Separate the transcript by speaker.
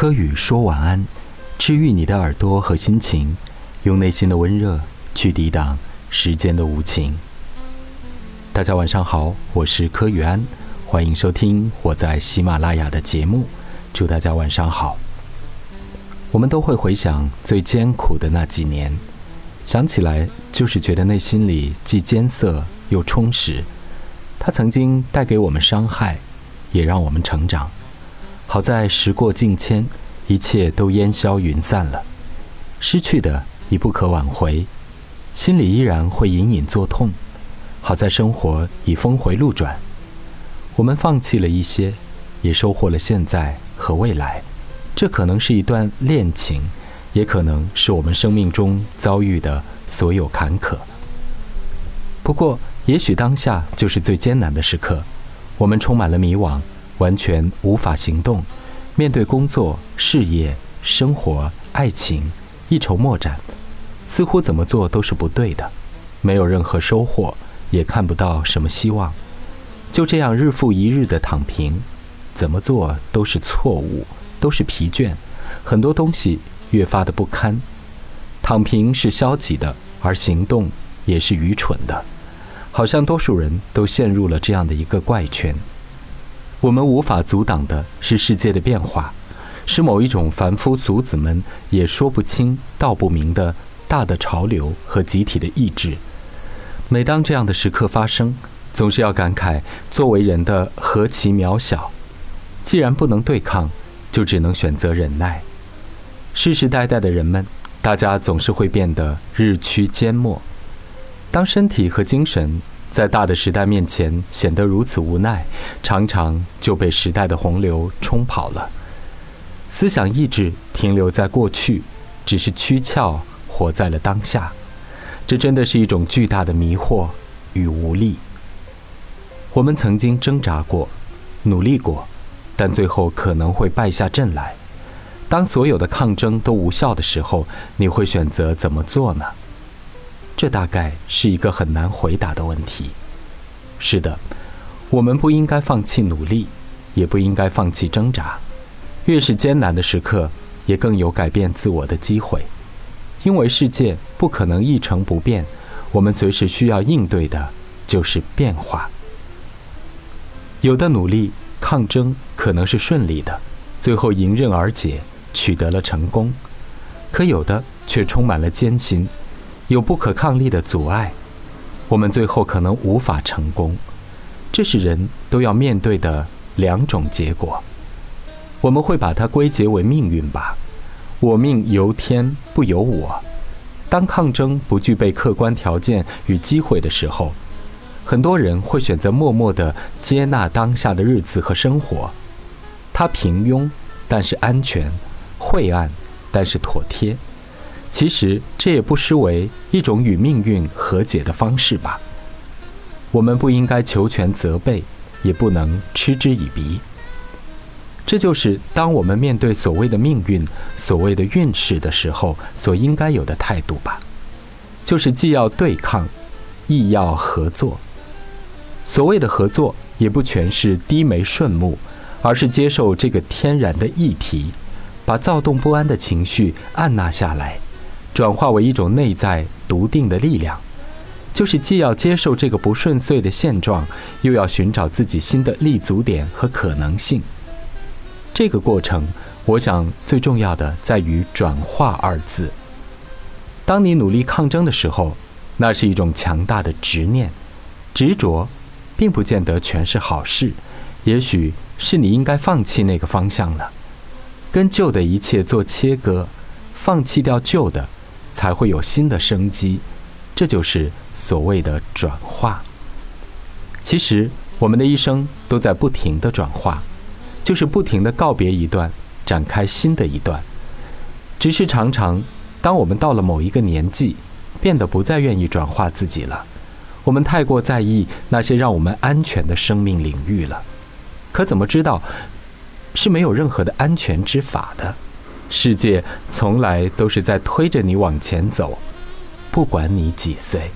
Speaker 1: 柯宇说晚安，治愈你的耳朵和心情，用内心的温热去抵挡时间的无情。大家晚上好，我是柯宇安，欢迎收听我在喜马拉雅的节目。祝大家晚上好。我们都会回想最艰苦的那几年，想起来就是觉得内心里既艰涩又充实。它曾经带给我们伤害，也让我们成长。好在时过境迁，一切都烟消云散了，失去的已不可挽回，心里依然会隐隐作痛。好在生活已峰回路转，我们放弃了一些，也收获了现在和未来。这可能是一段恋情，也可能是我们生命中遭遇的所有坎坷。不过，也许当下就是最艰难的时刻，我们充满了迷惘。完全无法行动，面对工作、事业、生活、爱情，一筹莫展，似乎怎么做都是不对的，没有任何收获，也看不到什么希望，就这样日复一日的躺平，怎么做都是错误，都是疲倦，很多东西越发的不堪。躺平是消极的，而行动也是愚蠢的，好像多数人都陷入了这样的一个怪圈。我们无法阻挡的是世界的变化，是某一种凡夫俗子们也说不清道不明的大的潮流和集体的意志。每当这样的时刻发生，总是要感慨作为人的何其渺小。既然不能对抗，就只能选择忍耐。世世代代的人们，大家总是会变得日趋缄默。当身体和精神。在大的时代面前显得如此无奈，常常就被时代的洪流冲跑了。思想意志停留在过去，只是躯壳活在了当下。这真的是一种巨大的迷惑与无力。我们曾经挣扎过，努力过，但最后可能会败下阵来。当所有的抗争都无效的时候，你会选择怎么做呢？这大概是一个很难回答的问题。是的，我们不应该放弃努力，也不应该放弃挣扎。越是艰难的时刻，也更有改变自我的机会。因为世界不可能一成不变，我们随时需要应对的就是变化。有的努力抗争可能是顺利的，最后迎刃而解，取得了成功；可有的却充满了艰辛。有不可抗力的阻碍，我们最后可能无法成功，这是人都要面对的两种结果。我们会把它归结为命运吧，我命由天不由我。当抗争不具备客观条件与机会的时候，很多人会选择默默地接纳当下的日子和生活。它平庸，但是安全；晦暗，但是妥帖。其实这也不失为一种与命运和解的方式吧。我们不应该求全责备，也不能嗤之以鼻。这就是当我们面对所谓的命运、所谓的运势的时候，所应该有的态度吧。就是既要对抗，亦要合作。所谓的合作，也不全是低眉顺目，而是接受这个天然的议题，把躁动不安的情绪按捺下来。转化为一种内在笃定的力量，就是既要接受这个不顺遂的现状，又要寻找自己新的立足点和可能性。这个过程，我想最重要的在于“转化”二字。当你努力抗争的时候，那是一种强大的执念，执着，并不见得全是好事，也许是你应该放弃那个方向了，跟旧的一切做切割，放弃掉旧的。才会有新的生机，这就是所谓的转化。其实，我们的一生都在不停的转化，就是不停的告别一段，展开新的一段。只是常常，当我们到了某一个年纪，变得不再愿意转化自己了，我们太过在意那些让我们安全的生命领域了。可怎么知道，是没有任何的安全之法的？世界从来都是在推着你往前走，不管你几岁。